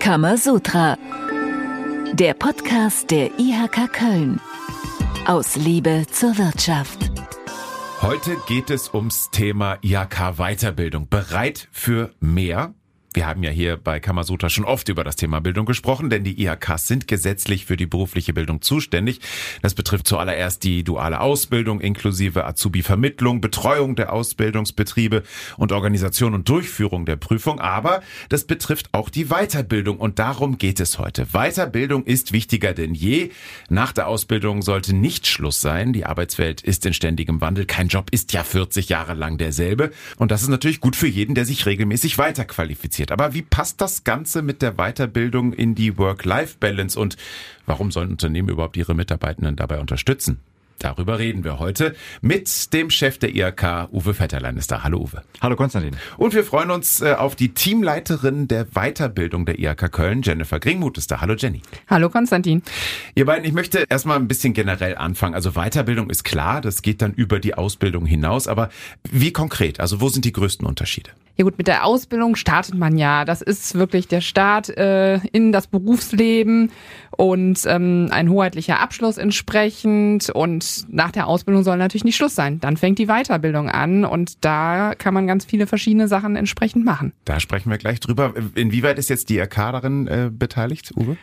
Kamasutra. Der Podcast der IHK Köln. Aus Liebe zur Wirtschaft. Heute geht es ums Thema IHK Weiterbildung. Bereit für mehr? Wir haben ja hier bei Kamasutra schon oft über das Thema Bildung gesprochen, denn die IHKs sind gesetzlich für die berufliche Bildung zuständig. Das betrifft zuallererst die duale Ausbildung inklusive Azubi-Vermittlung, Betreuung der Ausbildungsbetriebe und Organisation und Durchführung der Prüfung. Aber das betrifft auch die Weiterbildung und darum geht es heute. Weiterbildung ist wichtiger denn je. Nach der Ausbildung sollte nicht Schluss sein. Die Arbeitswelt ist in ständigem Wandel. Kein Job ist ja 40 Jahre lang derselbe. Und das ist natürlich gut für jeden, der sich regelmäßig weiterqualifiziert kompliziert. Aber wie passt das Ganze mit der Weiterbildung in die Work-Life-Balance und warum sollen Unternehmen überhaupt ihre Mitarbeitenden dabei unterstützen? Darüber reden wir heute mit dem Chef der IHK, Uwe Vetterlein ist da. Hallo Uwe. Hallo Konstantin. Und wir freuen uns äh, auf die Teamleiterin der Weiterbildung der IHK Köln, Jennifer Gringmuth ist da. Hallo Jenny. Hallo Konstantin. Ihr beiden, ich möchte erstmal ein bisschen generell anfangen. Also Weiterbildung ist klar, das geht dann über die Ausbildung hinaus. Aber wie konkret? Also wo sind die größten Unterschiede? Ja gut, mit der Ausbildung startet man ja. Das ist wirklich der Start äh, in das Berufsleben und ähm, ein hoheitlicher Abschluss entsprechend. Und nach der Ausbildung soll natürlich nicht Schluss sein. Dann fängt die Weiterbildung an und da kann man ganz viele verschiedene Sachen entsprechend machen. Da sprechen wir gleich drüber. Inwieweit ist jetzt die IHK darin äh, beteiligt, Uwe?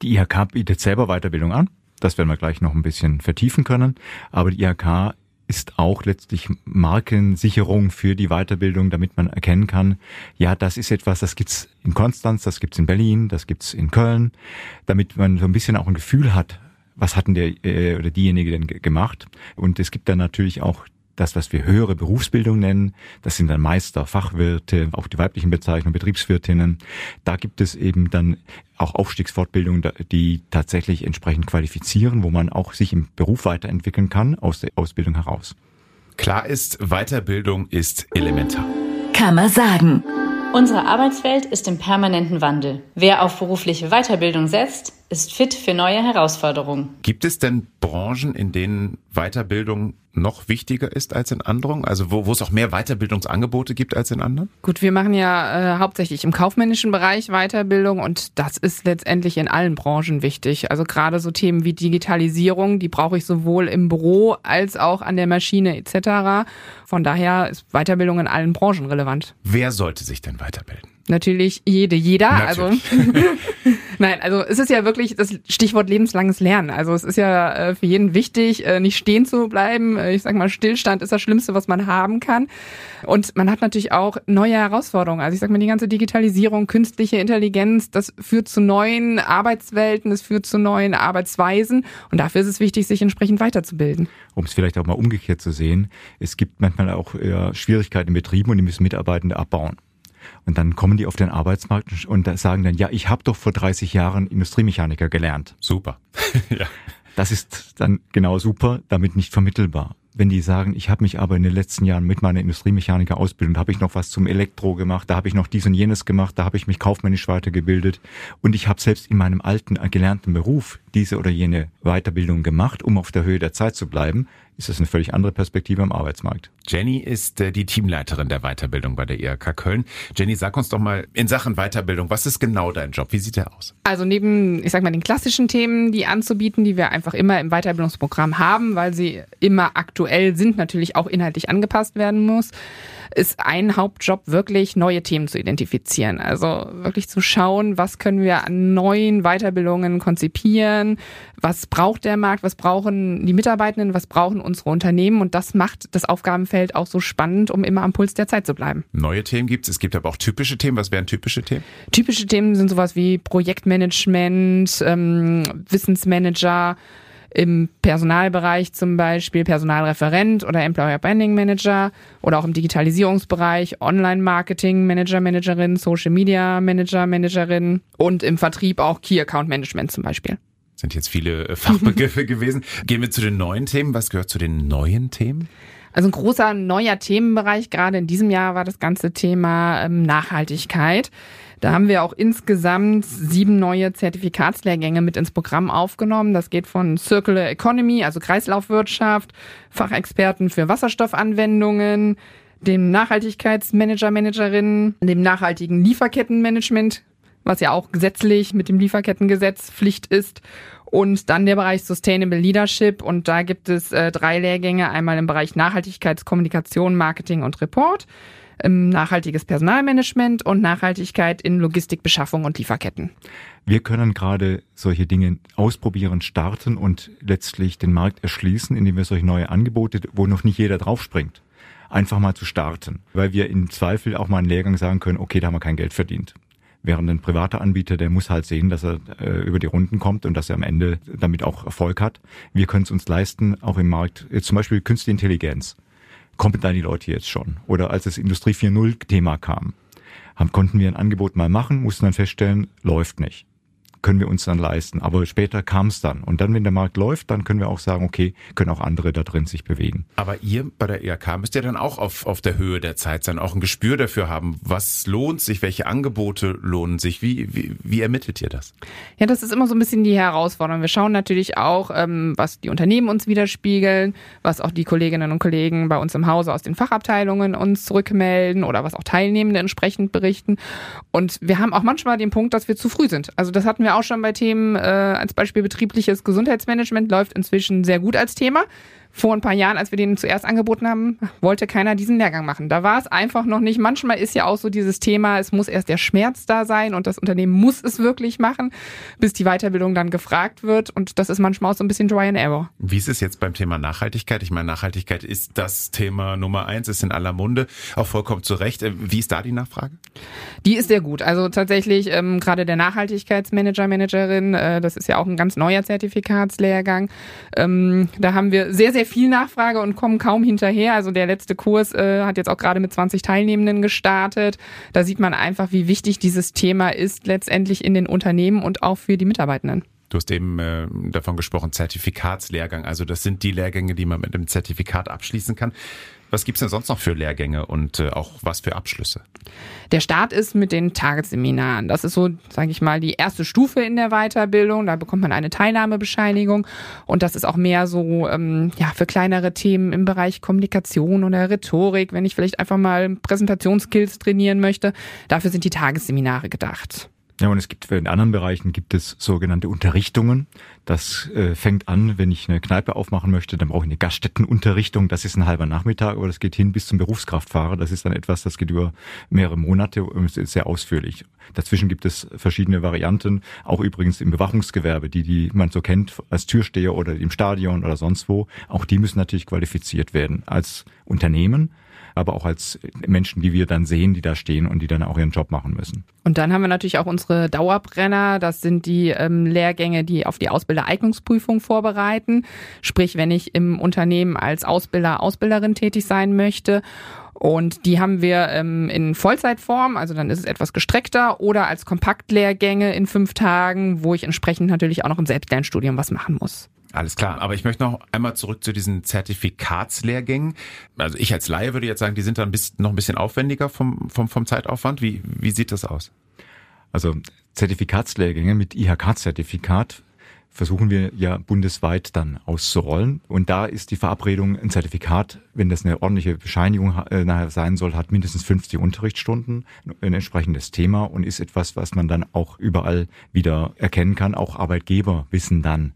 Die IHK bietet selber Weiterbildung an. Das werden wir gleich noch ein bisschen vertiefen können. Aber die IHK ist auch letztlich Markensicherung für die Weiterbildung, damit man erkennen kann, ja, das ist etwas, das gibt's in Konstanz, das gibt's in Berlin, das gibt's in Köln, damit man so ein bisschen auch ein Gefühl hat, was hat denn der äh, oder diejenige denn gemacht? Und es gibt dann natürlich auch das, was wir höhere Berufsbildung nennen. Das sind dann Meister, Fachwirte, auch die weiblichen Bezeichnungen, Betriebswirtinnen. Da gibt es eben dann auch Aufstiegsfortbildungen, die tatsächlich entsprechend qualifizieren, wo man auch sich im Beruf weiterentwickeln kann aus der Ausbildung heraus. Klar ist, Weiterbildung ist elementar. Kann man sagen. Unsere Arbeitswelt ist im permanenten Wandel. Wer auf berufliche Weiterbildung setzt, ist fit für neue Herausforderungen. Gibt es denn Branchen, in denen Weiterbildung noch wichtiger ist als in anderen? Also wo, wo es auch mehr Weiterbildungsangebote gibt als in anderen? Gut, wir machen ja äh, hauptsächlich im kaufmännischen Bereich Weiterbildung und das ist letztendlich in allen Branchen wichtig. Also gerade so Themen wie Digitalisierung, die brauche ich sowohl im Büro als auch an der Maschine etc. Von daher ist Weiterbildung in allen Branchen relevant. Wer sollte sich denn weiterbilden? Natürlich jede, jeder. Also Natürlich. Also nein, also es ist ja wirklich das Stichwort lebenslanges Lernen. Also es ist ja äh, für jeden wichtig, äh, nicht stehen zu bleiben. Äh, ich sag mal, Stillstand ist das Schlimmste, was man haben kann. Und man hat natürlich auch neue Herausforderungen. Also ich sag mal, die ganze Digitalisierung, künstliche Intelligenz, das führt zu neuen Arbeitswelten, es führt zu neuen Arbeitsweisen. Und dafür ist es wichtig, sich entsprechend weiterzubilden. Um es vielleicht auch mal umgekehrt zu sehen, es gibt manchmal auch Schwierigkeiten in Betrieben und die müssen Mitarbeitende abbauen. Und dann kommen die auf den Arbeitsmarkt und sagen dann, ja, ich habe doch vor 30 Jahren Industriemechaniker gelernt. Super. ja. Das ist dann genau super, damit nicht vermittelbar. Wenn die sagen, ich habe mich aber in den letzten Jahren mit meiner Industriemechaniker-Ausbildung, da habe ich noch was zum Elektro gemacht, da habe ich noch dies und jenes gemacht, da habe ich mich kaufmännisch weitergebildet und ich habe selbst in meinem alten äh, gelernten Beruf diese oder jene Weiterbildung gemacht, um auf der Höhe der Zeit zu bleiben, ist das eine völlig andere Perspektive am Arbeitsmarkt. Jenny ist äh, die Teamleiterin der Weiterbildung bei der IHK Köln. Jenny, sag uns doch mal in Sachen Weiterbildung, was ist genau dein Job? Wie sieht der aus? Also neben, ich sag mal, den klassischen Themen, die anzubieten, die wir einfach immer im Weiterbildungsprogramm haben, weil sie immer aktuell sind, natürlich auch inhaltlich angepasst werden muss, ist ein Hauptjob wirklich neue Themen zu identifizieren. Also wirklich zu schauen, was können wir an neuen Weiterbildungen konzipieren, was braucht der Markt, was brauchen die Mitarbeitenden, was brauchen unsere Unternehmen und das macht das Aufgabenfeld auch so spannend, um immer am Puls der Zeit zu bleiben. Neue Themen gibt es, es gibt aber auch typische Themen. Was wären typische Themen? Typische Themen sind sowas wie Projektmanagement, ähm, Wissensmanager, im Personalbereich zum Beispiel Personalreferent oder Employer Branding Manager oder auch im Digitalisierungsbereich Online-Marketing Manager, Managerin, Social Media Manager, Managerin und im Vertrieb auch Key Account Management zum Beispiel. Sind jetzt viele äh, Fachbegriffe gewesen. Gehen wir zu den neuen Themen. Was gehört zu den neuen Themen? Also ein großer neuer Themenbereich, gerade in diesem Jahr war das ganze Thema ähm, Nachhaltigkeit. Da haben wir auch insgesamt sieben neue Zertifikatslehrgänge mit ins Programm aufgenommen. Das geht von Circular Economy, also Kreislaufwirtschaft, Fachexperten für Wasserstoffanwendungen, dem Nachhaltigkeitsmanager, Managerin, dem nachhaltigen Lieferkettenmanagement was ja auch gesetzlich mit dem Lieferkettengesetz Pflicht ist. Und dann der Bereich Sustainable Leadership. Und da gibt es äh, drei Lehrgänge. Einmal im Bereich Nachhaltigkeitskommunikation, Marketing und Report, ähm, nachhaltiges Personalmanagement und Nachhaltigkeit in Logistik, Beschaffung und Lieferketten. Wir können gerade solche Dinge ausprobieren, starten und letztlich den Markt erschließen, indem wir solche neue Angebote, wo noch nicht jeder draufspringt, einfach mal zu starten. Weil wir im Zweifel auch mal einen Lehrgang sagen können, okay, da haben wir kein Geld verdient. Während ein privater Anbieter, der muss halt sehen, dass er äh, über die Runden kommt und dass er am Ende damit auch Erfolg hat. Wir können es uns leisten, auch im Markt, jetzt zum Beispiel Künstliche Intelligenz. Kommen da die Leute jetzt schon? Oder als das Industrie 4.0 Thema kam, haben, konnten wir ein Angebot mal machen, mussten dann feststellen, läuft nicht können wir uns dann leisten. Aber später kam es dann. Und dann, wenn der Markt läuft, dann können wir auch sagen, okay, können auch andere da drin sich bewegen. Aber ihr bei der IHK müsst ja dann auch auf, auf der Höhe der Zeit sein, auch ein Gespür dafür haben, was lohnt sich, welche Angebote lohnen sich. Wie, wie, wie ermittelt ihr das? Ja, das ist immer so ein bisschen die Herausforderung. Wir schauen natürlich auch, ähm, was die Unternehmen uns widerspiegeln, was auch die Kolleginnen und Kollegen bei uns im Hause aus den Fachabteilungen uns zurückmelden oder was auch Teilnehmende entsprechend berichten. Und wir haben auch manchmal den Punkt, dass wir zu früh sind. Also das hatten wir auch schon bei Themen, äh, als Beispiel betriebliches Gesundheitsmanagement läuft inzwischen sehr gut als Thema vor ein paar Jahren, als wir den zuerst angeboten haben, wollte keiner diesen Lehrgang machen. Da war es einfach noch nicht. Manchmal ist ja auch so dieses Thema, es muss erst der Schmerz da sein und das Unternehmen muss es wirklich machen, bis die Weiterbildung dann gefragt wird. Und das ist manchmal auch so ein bisschen Dry and Error. Wie ist es jetzt beim Thema Nachhaltigkeit? Ich meine, Nachhaltigkeit ist das Thema Nummer eins, ist in aller Munde, auch vollkommen zu Recht. Äh, wie ist da die Nachfrage? Die ist sehr gut. Also tatsächlich ähm, gerade der Nachhaltigkeitsmanager, Managerin, äh, das ist ja auch ein ganz neuer Zertifikatslehrgang. Ähm, da haben wir sehr, sehr viel Nachfrage und kommen kaum hinterher. Also der letzte Kurs äh, hat jetzt auch gerade mit 20 Teilnehmenden gestartet. Da sieht man einfach, wie wichtig dieses Thema ist letztendlich in den Unternehmen und auch für die Mitarbeitenden. Du hast eben äh, davon gesprochen, Zertifikatslehrgang. Also das sind die Lehrgänge, die man mit einem Zertifikat abschließen kann. Was gibt's denn sonst noch für Lehrgänge und äh, auch was für Abschlüsse? Der Start ist mit den Tagesseminaren. Das ist so, sage ich mal, die erste Stufe in der Weiterbildung. Da bekommt man eine Teilnahmebescheinigung und das ist auch mehr so ähm, ja für kleinere Themen im Bereich Kommunikation oder Rhetorik, wenn ich vielleicht einfach mal Präsentationsskills trainieren möchte. Dafür sind die Tagesseminare gedacht. Ja, und es gibt in anderen Bereichen gibt es sogenannte Unterrichtungen. Das äh, fängt an, wenn ich eine Kneipe aufmachen möchte, dann brauche ich eine Gaststättenunterrichtung. Das ist ein halber Nachmittag, aber das geht hin bis zum Berufskraftfahrer. Das ist dann etwas, das geht über mehrere Monate und ist sehr ausführlich. Dazwischen gibt es verschiedene Varianten, auch übrigens im Bewachungsgewerbe, die, die man so kennt als Türsteher oder im Stadion oder sonst wo. Auch die müssen natürlich qualifiziert werden als Unternehmen aber auch als Menschen, die wir dann sehen, die da stehen und die dann auch ihren Job machen müssen. Und dann haben wir natürlich auch unsere Dauerbrenner. Das sind die ähm, Lehrgänge, die auf die Ausbildereignungsprüfung vorbereiten. Sprich, wenn ich im Unternehmen als Ausbilder, Ausbilderin tätig sein möchte. Und die haben wir ähm, in Vollzeitform, also dann ist es etwas gestreckter, oder als Kompaktlehrgänge in fünf Tagen, wo ich entsprechend natürlich auch noch im Selbstlernstudium was machen muss. Alles klar, aber ich möchte noch einmal zurück zu diesen Zertifikatslehrgängen. Also ich als Laie würde jetzt sagen, die sind dann noch ein bisschen aufwendiger vom, vom, vom Zeitaufwand. Wie, wie sieht das aus? Also Zertifikatslehrgänge mit IHK-Zertifikat versuchen wir ja bundesweit dann auszurollen. Und da ist die Verabredung, ein Zertifikat, wenn das eine ordentliche Bescheinigung äh, nachher sein soll, hat mindestens 50 Unterrichtsstunden, ein entsprechendes Thema und ist etwas, was man dann auch überall wieder erkennen kann. Auch Arbeitgeber wissen dann,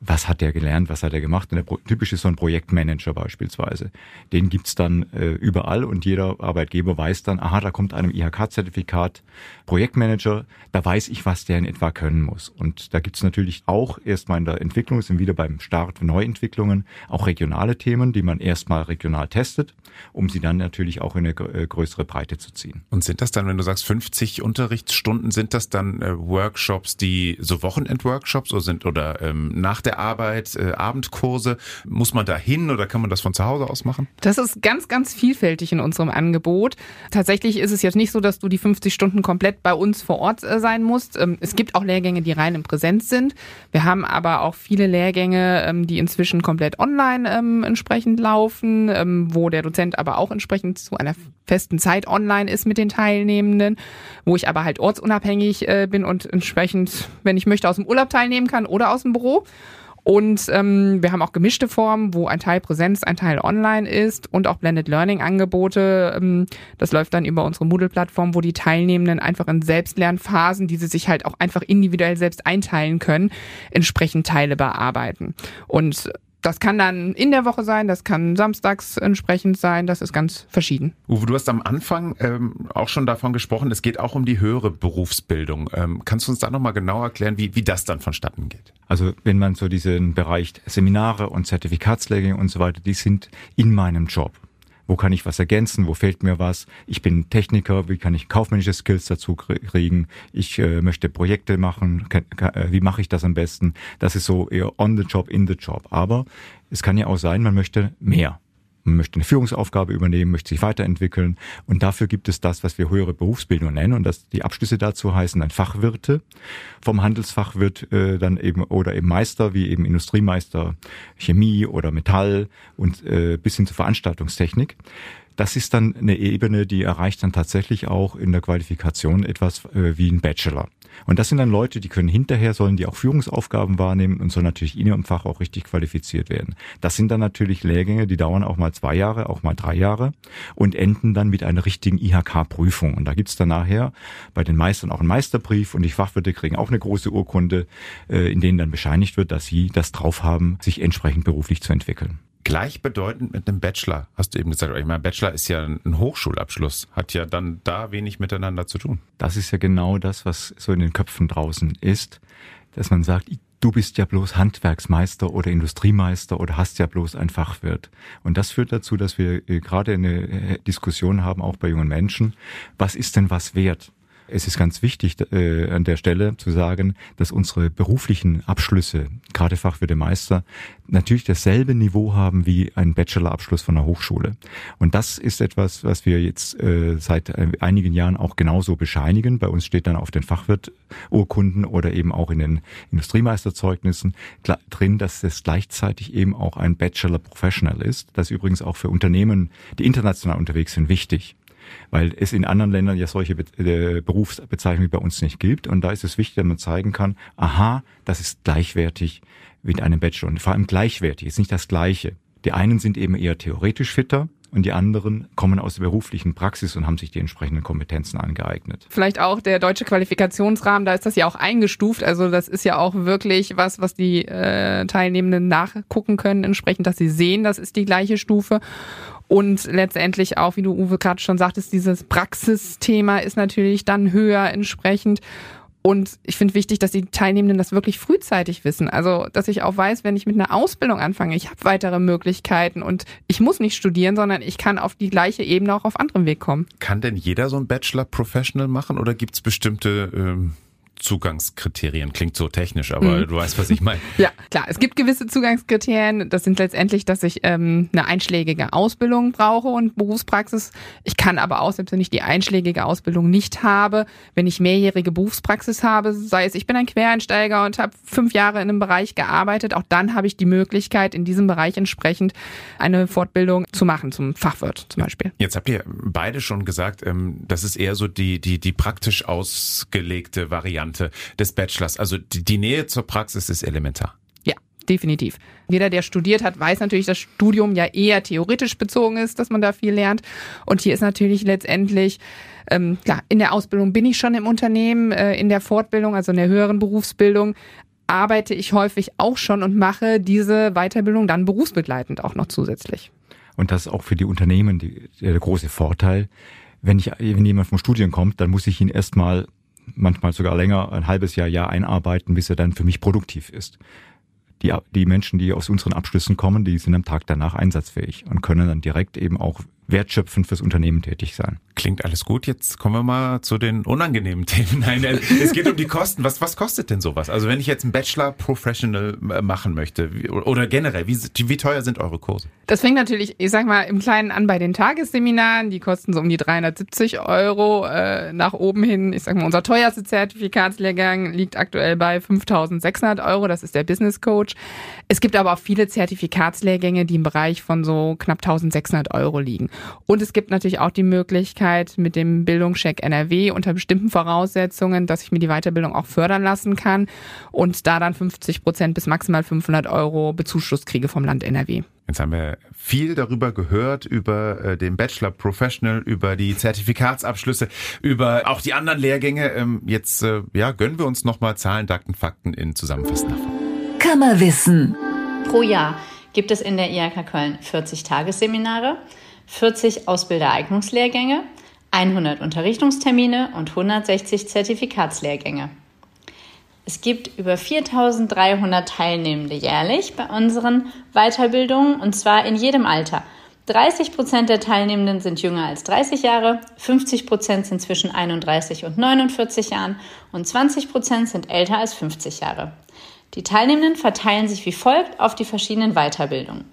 was hat der gelernt, was hat er gemacht. Und der typisch ist so ein Projektmanager beispielsweise. Den gibt's dann äh, überall und jeder Arbeitgeber weiß dann, aha, da kommt einem IHK-Zertifikat Projektmanager, da weiß ich, was der in etwa können muss. Und da gibt's natürlich auch erstmal in der Entwicklung, sind wieder beim Start Neuentwicklungen, auch regionale Themen, die man erstmal regional testet, um sie dann natürlich auch in eine äh, größere Breite zu ziehen. Und sind das dann, wenn du sagst 50 Unterrichtsstunden, sind das dann äh, Workshops, die so Wochenend-Workshops oder sind oder ähm, nach der Arbeit, äh, Abendkurse? Muss man da hin oder kann man das von zu Hause aus machen? Das ist ganz, ganz vielfältig in unserem Angebot. Tatsächlich ist es jetzt nicht so, dass du die 50 Stunden komplett bei uns vor Ort äh, sein musst. Ähm, es gibt auch Lehrgänge, die rein in Präsenz sind. Wir haben aber auch viele Lehrgänge, ähm, die inzwischen komplett online ähm, entsprechend laufen, wo der Dozent aber auch entsprechend zu einer festen Zeit online ist mit den Teilnehmenden, wo ich aber halt ortsunabhängig äh, bin und entsprechend, wenn ich möchte, aus dem Urlaub teilnehmen kann oder aus dem Büro. Und ähm, wir haben auch gemischte Formen, wo ein Teil Präsenz, ein Teil online ist und auch Blended Learning Angebote. Ähm, das läuft dann über unsere Moodle-Plattform, wo die Teilnehmenden einfach in Selbstlernphasen, die sie sich halt auch einfach individuell selbst einteilen können, entsprechend Teile bearbeiten. Und das kann dann in der Woche sein, das kann samstags entsprechend sein, das ist ganz verschieden. Uwe, du hast am Anfang ähm, auch schon davon gesprochen, es geht auch um die höhere Berufsbildung. Ähm, kannst du uns da nochmal genau erklären, wie, wie das dann vonstatten geht? Also wenn man so diesen Bereich Seminare und Zertifikatslehrgänge und so weiter, die sind in meinem Job wo kann ich was ergänzen, wo fehlt mir was. Ich bin Techniker, wie kann ich kaufmännische Skills dazu kriegen. Ich äh, möchte Projekte machen, äh, wie mache ich das am besten. Das ist so eher on the job, in the job. Aber es kann ja auch sein, man möchte mehr. Man möchte eine Führungsaufgabe übernehmen, möchte sich weiterentwickeln. Und dafür gibt es das, was wir höhere Berufsbildung nennen. Und das, die Abschlüsse dazu heißen dann Fachwirte. Vom Handelsfachwirt äh, dann eben oder eben Meister, wie eben Industriemeister, Chemie oder Metall und äh, bis hin zur Veranstaltungstechnik. Das ist dann eine Ebene, die erreicht dann tatsächlich auch in der Qualifikation etwas äh, wie ein Bachelor. Und das sind dann Leute, die können hinterher, sollen die auch Führungsaufgaben wahrnehmen und sollen natürlich in ihrem Fach auch richtig qualifiziert werden. Das sind dann natürlich Lehrgänge, die dauern auch mal zwei Jahre, auch mal drei Jahre und enden dann mit einer richtigen IHK-Prüfung. Und da gibt's dann nachher bei den Meistern auch einen Meisterbrief und die Fachwirte kriegen auch eine große Urkunde, äh, in denen dann bescheinigt wird, dass sie das drauf haben, sich entsprechend beruflich zu entwickeln gleichbedeutend mit einem Bachelor, hast du eben gesagt. Ich meine, Bachelor ist ja ein Hochschulabschluss, hat ja dann da wenig miteinander zu tun. Das ist ja genau das, was so in den Köpfen draußen ist, dass man sagt, du bist ja bloß Handwerksmeister oder Industriemeister oder hast ja bloß ein Fachwirt. Und das führt dazu, dass wir äh, gerade eine äh, Diskussion haben, auch bei jungen Menschen, was ist denn was wert? Es ist ganz wichtig äh, an der Stelle zu sagen, dass unsere beruflichen Abschlüsse, gerade Fachwirte Meister, natürlich dasselbe Niveau haben wie ein Bachelorabschluss von einer Hochschule. Und das ist etwas, was wir jetzt äh, seit äh, einigen Jahren auch genauso bescheinigen. Bei uns steht dann auf den Fachwirturkunden oder eben auch in den Industriemeisterzeugnissen drin, dass es gleichzeitig eben auch ein Bachelor Professional ist. Das ist übrigens auch für Unternehmen, die international unterwegs sind, wichtig weil es in anderen Ländern ja solche äh, Berufsbezeichnungen bei uns nicht gibt. Und da ist es wichtig, dass man zeigen kann, aha, das ist gleichwertig mit einem Bachelor. Und vor allem gleichwertig, ist nicht das Gleiche. Die einen sind eben eher theoretisch fitter, und die anderen kommen aus der beruflichen Praxis und haben sich die entsprechenden Kompetenzen angeeignet. Vielleicht auch der deutsche Qualifikationsrahmen, da ist das ja auch eingestuft. Also das ist ja auch wirklich was, was die äh, Teilnehmenden nachgucken können, entsprechend, dass sie sehen, das ist die gleiche Stufe. Und letztendlich auch, wie du Uwe gerade schon sagtest, dieses Praxisthema ist natürlich dann höher entsprechend. Und ich finde wichtig, dass die Teilnehmenden das wirklich frühzeitig wissen. Also, dass ich auch weiß, wenn ich mit einer Ausbildung anfange, ich habe weitere Möglichkeiten und ich muss nicht studieren, sondern ich kann auf die gleiche Ebene auch auf anderem Weg kommen. Kann denn jeder so ein Bachelor Professional machen oder gibt es bestimmte ähm, Zugangskriterien. Klingt so technisch, aber mhm. du weißt, was ich meine. Ja, klar. Es gibt gewisse Zugangskriterien. Das sind letztendlich, dass ich ähm, eine einschlägige Ausbildung brauche und Berufspraxis. Ich kann aber auch, selbst wenn ich die einschlägige Ausbildung nicht habe, wenn ich mehrjährige Berufspraxis habe, sei es, ich bin ein Quereinsteiger und habe fünf Jahre in einem Bereich gearbeitet, auch dann habe ich die Möglichkeit, in diesem Bereich entsprechend eine Fortbildung zu machen, zum Fachwirt zum Beispiel. Jetzt habt ihr beide schon gesagt, ähm, das ist eher so die, die, die praktisch ausgelegte Variante Variante des Bachelors. Also die, die Nähe zur Praxis ist elementar. Ja, definitiv. Jeder, der studiert hat, weiß natürlich, dass Studium ja eher theoretisch bezogen ist, dass man da viel lernt. Und hier ist natürlich letztendlich, ähm, klar, in der Ausbildung bin ich schon im Unternehmen, äh, in der Fortbildung, also in der höheren Berufsbildung, arbeite ich häufig auch schon und mache diese Weiterbildung dann berufsbegleitend auch noch zusätzlich. Und das ist auch für die Unternehmen die, der große Vorteil. Wenn ich, wenn jemand vom Studium kommt, dann muss ich ihn erstmal manchmal sogar länger, ein halbes Jahr, Jahr einarbeiten, bis er dann für mich produktiv ist. Die, die Menschen, die aus unseren Abschlüssen kommen, die sind am Tag danach einsatzfähig und können dann direkt eben auch wertschöpfend fürs Unternehmen tätig sein. Klingt alles gut. Jetzt kommen wir mal zu den unangenehmen Themen. Nein, äh, es geht um die Kosten. Was, was kostet denn sowas? Also wenn ich jetzt einen Bachelor Professional äh, machen möchte oder generell, wie, wie teuer sind eure Kurse? Das fängt natürlich, ich sag mal, im Kleinen an bei den Tagesseminaren. Die kosten so um die 370 Euro äh, nach oben hin. Ich sag mal, unser teuerster Zertifikatslehrgang liegt aktuell bei 5600 Euro. Das ist der Business Coach. Es gibt aber auch viele Zertifikatslehrgänge, die im Bereich von so knapp 1600 Euro liegen. Und es gibt natürlich auch die Möglichkeit mit dem Bildungscheck NRW unter bestimmten Voraussetzungen, dass ich mir die Weiterbildung auch fördern lassen kann und da dann 50 Prozent bis maximal 500 Euro Bezuschuss kriege vom Land NRW. Jetzt haben wir viel darüber gehört, über äh, den Bachelor Professional, über die Zertifikatsabschlüsse, über auch die anderen Lehrgänge. Ähm, jetzt äh, ja, gönnen wir uns nochmal Zahlen, Daten, Fakten in zusammenfassender Form. Kammerwissen. Pro Jahr gibt es in der IHK Köln 40 Tagesseminare, 40 Ausbildereignungslehrgänge, 100 Unterrichtungstermine und 160 Zertifikatslehrgänge. Es gibt über 4300 Teilnehmende jährlich bei unseren Weiterbildungen und zwar in jedem Alter. 30 Prozent der Teilnehmenden sind jünger als 30 Jahre, 50 Prozent sind zwischen 31 und 49 Jahren und 20 Prozent sind älter als 50 Jahre. Die Teilnehmenden verteilen sich wie folgt auf die verschiedenen Weiterbildungen.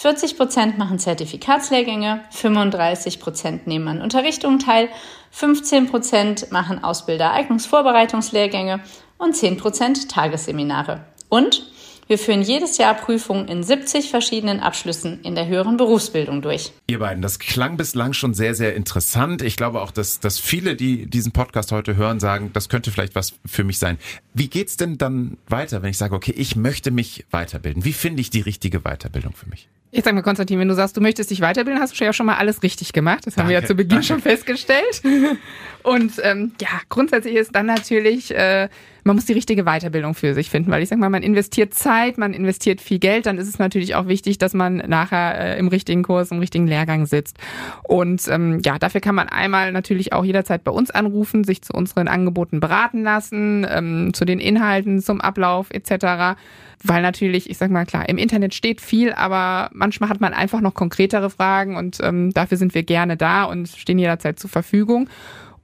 40 Prozent machen Zertifikatslehrgänge, 35 Prozent nehmen an Unterrichtungen teil, 15 Prozent machen Ausbildereignungsvorbereitungslehrgänge und 10 Prozent Tagesseminare. Und wir führen jedes Jahr Prüfungen in 70 verschiedenen Abschlüssen in der höheren Berufsbildung durch. Ihr beiden, das klang bislang schon sehr, sehr interessant. Ich glaube auch, dass, dass viele, die diesen Podcast heute hören, sagen, das könnte vielleicht was für mich sein. Wie geht's denn dann weiter, wenn ich sage, okay, ich möchte mich weiterbilden? Wie finde ich die richtige Weiterbildung für mich? Ich sag mal, Konstantin, wenn du sagst, du möchtest dich weiterbilden, hast du ja schon mal alles richtig gemacht. Das haben wir ja zu Beginn danke. schon festgestellt. Und ähm, ja, grundsätzlich ist dann natürlich, äh, man muss die richtige Weiterbildung für sich finden, weil ich sag mal, man investiert Zeit, man investiert viel Geld, dann ist es natürlich auch wichtig, dass man nachher äh, im richtigen Kurs, im richtigen Lehrgang sitzt. Und ähm, ja, dafür kann man einmal natürlich auch jederzeit bei uns anrufen, sich zu unseren Angeboten beraten lassen, ähm, zu den Inhalten, zum Ablauf etc weil natürlich, ich sag mal klar, im Internet steht viel, aber manchmal hat man einfach noch konkretere Fragen und ähm, dafür sind wir gerne da und stehen jederzeit zur Verfügung.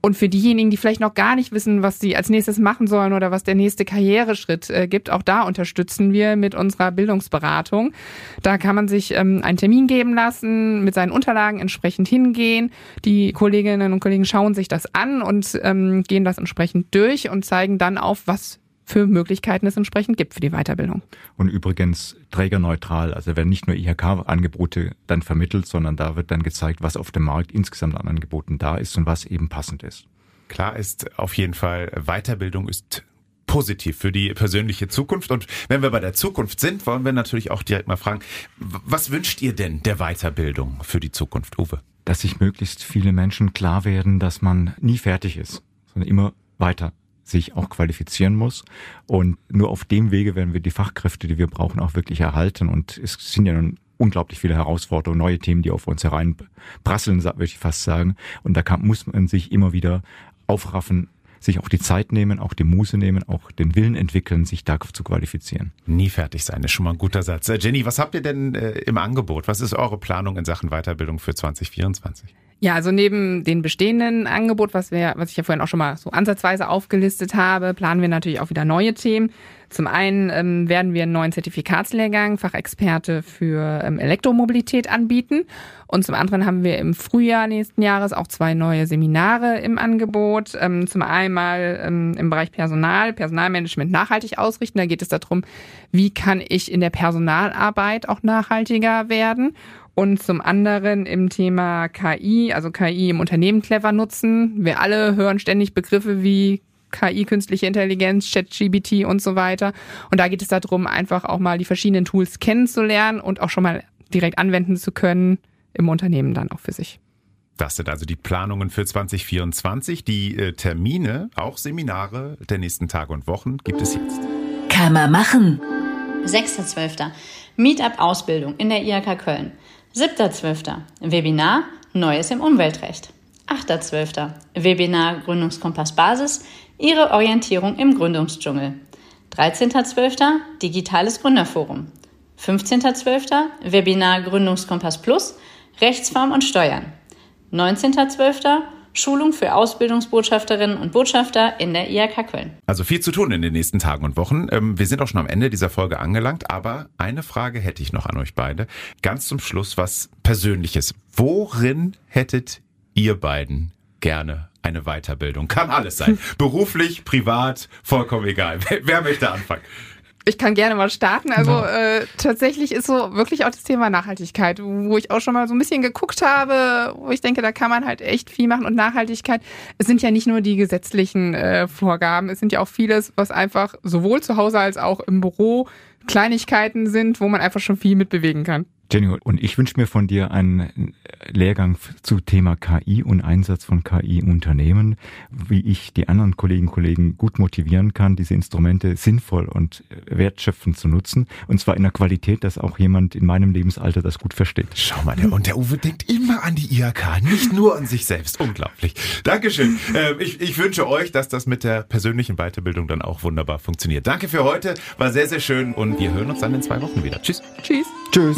Und für diejenigen, die vielleicht noch gar nicht wissen, was sie als nächstes machen sollen oder was der nächste Karriereschritt äh, gibt, auch da unterstützen wir mit unserer Bildungsberatung. Da kann man sich ähm, einen Termin geben lassen, mit seinen Unterlagen entsprechend hingehen. Die Kolleginnen und Kollegen schauen sich das an und ähm, gehen das entsprechend durch und zeigen dann auf, was für Möglichkeiten es entsprechend gibt für die Weiterbildung. Und übrigens trägerneutral, also werden nicht nur IHK-Angebote dann vermittelt, sondern da wird dann gezeigt, was auf dem Markt insgesamt an Angeboten da ist und was eben passend ist. Klar ist auf jeden Fall, Weiterbildung ist positiv für die persönliche Zukunft. Und wenn wir bei der Zukunft sind, wollen wir natürlich auch direkt mal fragen, was wünscht ihr denn der Weiterbildung für die Zukunft, Uwe? Dass sich möglichst viele Menschen klar werden, dass man nie fertig ist, sondern immer weiter sich auch qualifizieren muss. Und nur auf dem Wege werden wir die Fachkräfte, die wir brauchen, auch wirklich erhalten. Und es sind ja nun unglaublich viele Herausforderungen, neue Themen, die auf uns hereinprasseln, würde ich fast sagen. Und da kann, muss man sich immer wieder aufraffen, sich auch die Zeit nehmen, auch die Muße nehmen, auch den Willen entwickeln, sich da zu qualifizieren. Nie fertig sein, ist schon mal ein guter Satz. Äh, Jenny, was habt ihr denn äh, im Angebot? Was ist eure Planung in Sachen Weiterbildung für 2024? Ja, also neben den bestehenden Angebot, was wir, was ich ja vorhin auch schon mal so ansatzweise aufgelistet habe, planen wir natürlich auch wieder neue Themen. Zum einen ähm, werden wir einen neuen Zertifikatslehrgang Fachexperte für ähm, Elektromobilität anbieten. Und zum anderen haben wir im Frühjahr nächsten Jahres auch zwei neue Seminare im Angebot. Ähm, zum einmal ähm, im Bereich Personal, Personalmanagement nachhaltig ausrichten. Da geht es darum, wie kann ich in der Personalarbeit auch nachhaltiger werden und zum anderen im Thema KI, also KI im Unternehmen clever nutzen. Wir alle hören ständig Begriffe wie KI, künstliche Intelligenz, ChatGBT und so weiter. Und da geht es darum, einfach auch mal die verschiedenen Tools kennenzulernen und auch schon mal direkt anwenden zu können im Unternehmen dann auch für sich. Das sind also die Planungen für 2024. Die äh, Termine, auch Seminare der nächsten Tage und Wochen gibt es jetzt. Kann man machen. 6.12. Meetup Ausbildung in der IHK Köln. 7.12. Webinar Neues im Umweltrecht. 8.12. Webinar Gründungskompass Basis Ihre Orientierung im Gründungsdschungel. 13.12. Digitales Gründerforum. 15.12. Webinar Gründungskompass Plus Rechtsform und Steuern. 19.12. Schulung für Ausbildungsbotschafterinnen und Botschafter in der IHK Köln. Also viel zu tun in den nächsten Tagen und Wochen. Ähm, wir sind auch schon am Ende dieser Folge angelangt, aber eine Frage hätte ich noch an euch beide. Ganz zum Schluss was Persönliches. Worin hättet ihr beiden gerne eine Weiterbildung? Kann alles sein. Beruflich, privat, vollkommen egal. Wer, wer möchte anfangen? Ich kann gerne mal starten. Also äh, tatsächlich ist so wirklich auch das Thema Nachhaltigkeit, wo ich auch schon mal so ein bisschen geguckt habe, wo ich denke, da kann man halt echt viel machen. Und Nachhaltigkeit, es sind ja nicht nur die gesetzlichen äh, Vorgaben, es sind ja auch vieles, was einfach sowohl zu Hause als auch im Büro Kleinigkeiten sind, wo man einfach schon viel mitbewegen kann. Jenny, und ich wünsche mir von dir einen Lehrgang zu Thema KI und Einsatz von KI in Unternehmen, wie ich die anderen Kolleginnen und Kollegen gut motivieren kann, diese Instrumente sinnvoll und wertschöpfend zu nutzen. Und zwar in einer Qualität, dass auch jemand in meinem Lebensalter das gut versteht. Schau mal, der, und der Uwe denkt immer an die IHK, nicht nur an sich selbst. Unglaublich. Dankeschön. Ähm, ich, ich wünsche euch, dass das mit der persönlichen Weiterbildung dann auch wunderbar funktioniert. Danke für heute, war sehr, sehr schön und wir hören uns dann in zwei Wochen wieder. Tschüss. Tschüss. Tschüss.